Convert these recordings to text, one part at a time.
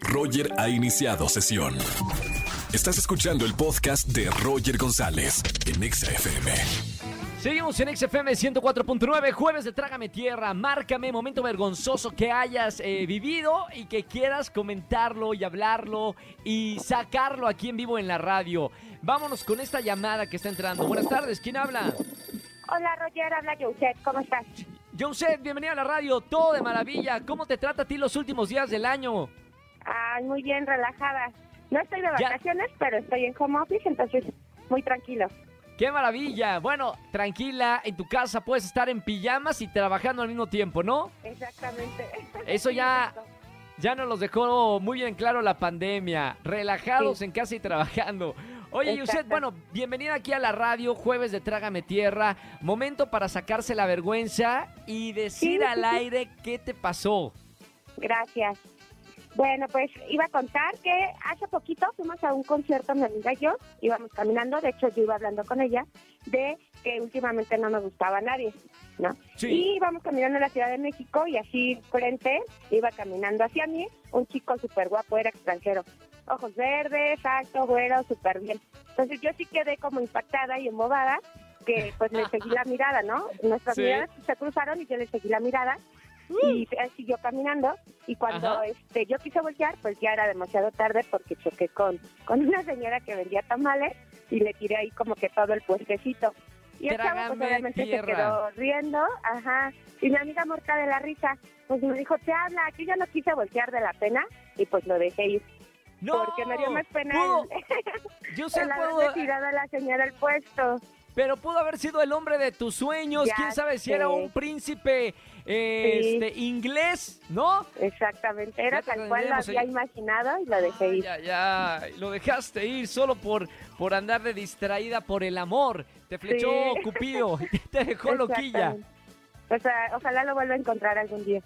Roger ha iniciado sesión. Estás escuchando el podcast de Roger González en Exa FM. Seguimos en XFM 104.9, jueves de Trágame Tierra. Márcame momento vergonzoso que hayas eh, vivido y que quieras comentarlo y hablarlo y sacarlo aquí en vivo en la radio. Vámonos con esta llamada que está entrando. Buenas tardes, ¿quién habla? Hola Roger, habla Joseph, ¿cómo estás? Joseph, bienvenido a la radio, todo de maravilla. ¿Cómo te trata a ti los últimos días del año? Ay, muy bien, relajada. No estoy de Ya. vacaciones, pero estoy en home office, entonces muy tranquilo. ¡Qué maravilla! Bueno, tranquila, en tu casa puedes estar en pijamas y trabajando al mismo tiempo, ¿no? Exactamente. Eso ya- Ya nos los dejó muy bien claro la pandemia. Relajados Sí. en casa y trabajando. Oye, Yuset, bueno, bienvenida aquí a la radio, jueves de Trágame Tierra. Momento para sacarse la vergüenza y decir Sí, al sí. aire qué te pasó. Gracias. Bueno, pues iba a contar que hace poquito fuimos a un concierto, mi amiga y yo, íbamos caminando, de hecho yo iba hablando con ella, de que últimamente no me gustaba nadie, ¿no? Sí. Y íbamos caminando en la Ciudad de México y así frente iba caminando hacia mí un chico súper guapo, era extranjero. Ojos verdes, alto, güero, súper bien. Entonces yo sí quedé como impactada y embobada que pues le seguí la mirada, ¿no? Nuestras Sí. miradas se cruzaron y yo le seguí la mirada y él siguió caminando y cuando Ajá. este yo quise voltear pues ya era demasiado tarde porque choqué con, con una señora que vendía tamales y le tiré ahí como que todo el puestecito y el chavo pues obviamente tierra. se quedó riendo ajá y mi amiga muerta de la risa pues me dijo te habla yo ya no quise voltear de la pena y pues lo dejé ir ¡No! porque me dio más pena el, Yuset, el pudo- haberle tirado a la señora el puesto pero pudo haber sido el hombre de tus sueños. Ya ¿Quién sabe si era un príncipe eh, Sí. este, inglés, no? exactamente era tal cual lo había imaginado y lo dejé ir Ya, ya, lo dejaste ir solo por, por andar de distraída por el amor. Te flechó Sí. Cupido, te dejó loquilla. O sea, ojalá lo vuelva a encontrar algún día.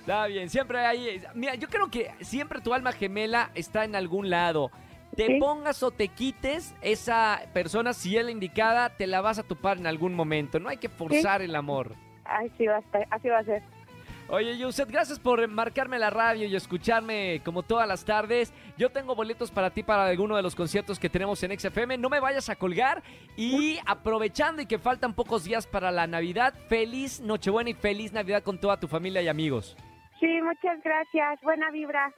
Está bien, siempre hay... Mira, yo creo que siempre tu alma gemela está en algún lado. Te Sí. pongas o te quites, esa persona, si es la indicada, te la vas a topar en algún momento. No hay que forzar el amor. Así va a estar, así va a ser. Oye, Yuset, gracias por marcarme la radio y escucharme como todas las tardes. Yo tengo boletos para ti para alguno de los conciertos que tenemos en XFM. No me vayas a colgar. Y aprovechando y que faltan pocos días para la Navidad, feliz Nochebuena y feliz Navidad con toda tu familia y amigos. Sí, muchas gracias. Buena vibra.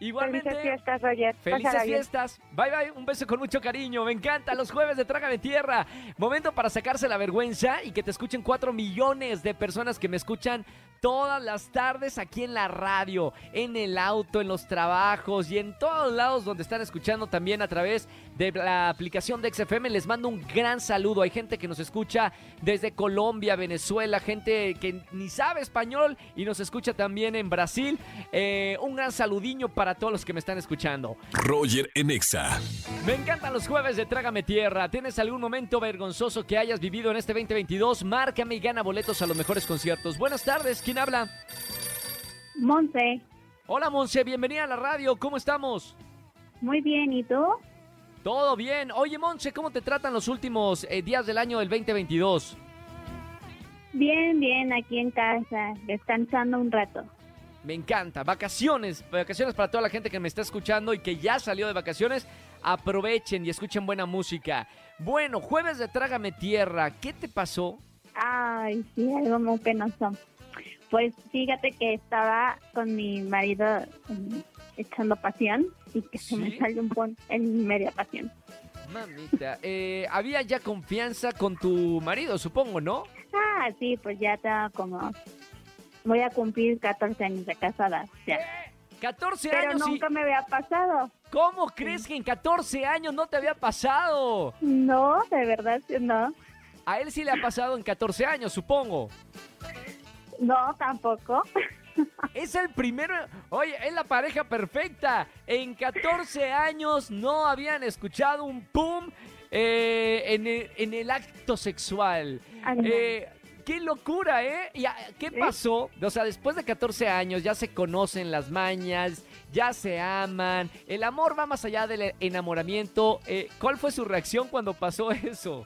Igualmente. Felices fiestas, Roger. Felices Pásala bien. fiestas. Bye bye. Un beso con mucho cariño. Me encanta. Los jueves de Trágame Tierra. Momento para sacarse la vergüenza y que te escuchen cuatro millones de personas que me escuchan todas las tardes aquí en la radio, en el auto, en los trabajos y en todos lados donde están escuchando también a través de la aplicación de XFM. Les mando un gran saludo. Hay gente que nos escucha desde Colombia, Venezuela, gente que ni sabe español y nos escucha también en Brasil. Eh, un gran saludiño para todos los que me están escuchando. Roger en Exa. Me encantan los jueves de Trágame Tierra. ¿Tienes algún momento vergonzoso que hayas vivido en este 2022? Márcame y gana boletos a los mejores conciertos. Buenas tardes, ¿quién habla? Monse, Hola Monse, bienvenida a la radio, ¿cómo estamos? muy bien, ¿y tú? Todo bien. Oye Monse, ¿cómo te tratan los últimos eh, días del año del 2022? Bien, bien, aquí en casa, descansando un rato. Me encanta. Vacaciones, vacaciones para toda la gente que me está escuchando y que ya salió de vacaciones. Aprovechen y escuchen buena música. Bueno, jueves de Trágame Tierra, ¿qué te pasó? Ay, sí, algo muy penoso. Pues fíjate que estaba con mi marido mm, echando pasión y que se me salió un pon en media pasión. Mamita, eh, había ya confianza con tu marido, supongo, ¿no? Ah, sí, pues ya estaba como... Voy a cumplir 14 años de casada, ya. 14 Pero años y... nunca me había pasado. ¿Cómo crees que en 14 años no te había pasado? No, de verdad, no. A él sí le ha pasado en 14 años, supongo. No, tampoco. Es el primero... Oye, es la pareja perfecta. En 14 años no habían escuchado un pum eh, en, el, en el acto sexual. Eh, ¡Qué locura, eh! ¿Y a- ¿Qué pasó? O sea, después de 14 años ya se conocen las mañas, ya se aman, el amor va más allá del enamoramiento. Eh, ¿Cuál fue su reacción cuando pasó eso?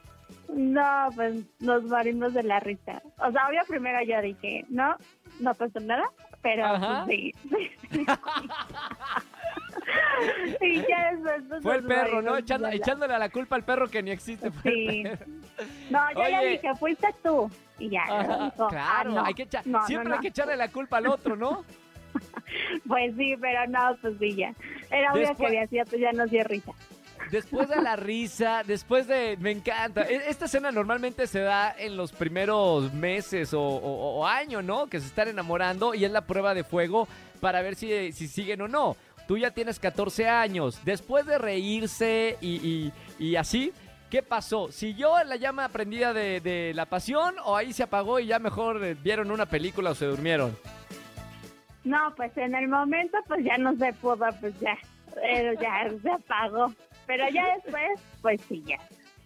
No, pues nos morimos de la risa. O sea, obvio primero yo dije, no, no pasó nada, pero Ajá. pues, sí. pues, Fue el perro, ¿no? pues, Echando- echándole la culpa al perro que ni existe. Sí. perro. No, yo ya Oye. dije, fuiste tú. Y ya, dijo, ah, claro, no, hay que echar- no, siempre no. hay que echarle la culpa al otro, ¿no? Pues sí, pero no, pues sí, ya. Era obvio Después- que hacía, pues ya nos dio risa. Después de la risa, después de... Me encanta. E- Esta escena normalmente se da en los primeros meses o, o- año, ¿no? Que se están enamorando y es la prueba de fuego para ver si, si siguen o no. Tú ya tienes 14 años. Después de reírse y, y- y así, ¿qué pasó? ¿Siguió la llama prendida de, de la pasión o ahí se apagó y ya mejor eh, vieron una película o se durmieron? No, pues en el momento, pues ya no se pudo, pues ya. Pero ya se apagó. Pero ya después, pues sí, ya.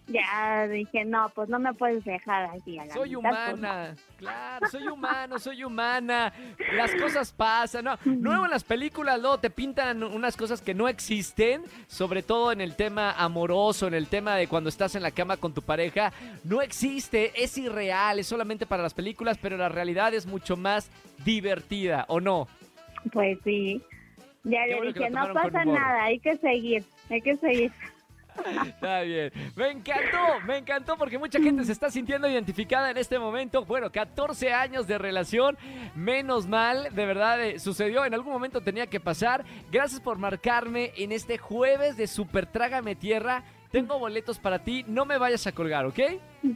Ya dije, no, pues no me puedes dejar así a la Soy mitad, pues, no. humana, claro, soy humano, soy humana. Las cosas pasan, ¿no? Luego en las películas luego te pintan unas cosas que no existen, sobre todo en el tema amoroso, en el tema de cuando estás en la cama con tu pareja. No existe, es irreal, es solamente para las películas, pero la realidad es mucho más divertida, ¿o no? Pues sí. Ya le dije, no pasa humor". nada, hay que seguir, hay que seguir. Está bien. Me encantó, me encantó porque mucha gente se está sintiendo identificada en este momento. Bueno, 14 años de relación, menos mal, de verdad eh, sucedió, en algún momento tenía que pasar. Gracias por marcarme en este jueves de Super Trágame Tierra. Tengo boletos para ti, no me vayas a colgar, ¿ok?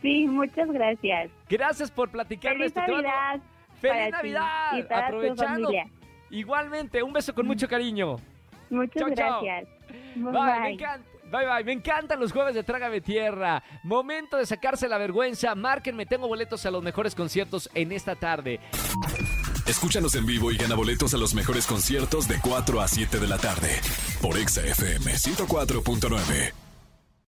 Sí, muchas gracias. Gracias por platicarme Feliz esto. Te mando- Navidad. ¡Feliz ti Navidad! Y toda tu Aprovechando. familia. Igualmente, un beso con mucho cariño. Muchas gracias. Bye, Bye, me encanta. Bye, bye. Me encantan los jueves de Trágame Tierra. Momento de sacarse la vergüenza. Márquenme, tengo boletos a los mejores conciertos en esta tarde. Escúchanos en vivo y gana boletos a los mejores conciertos de 4 a 7 de la tarde por Exa FM 104.9.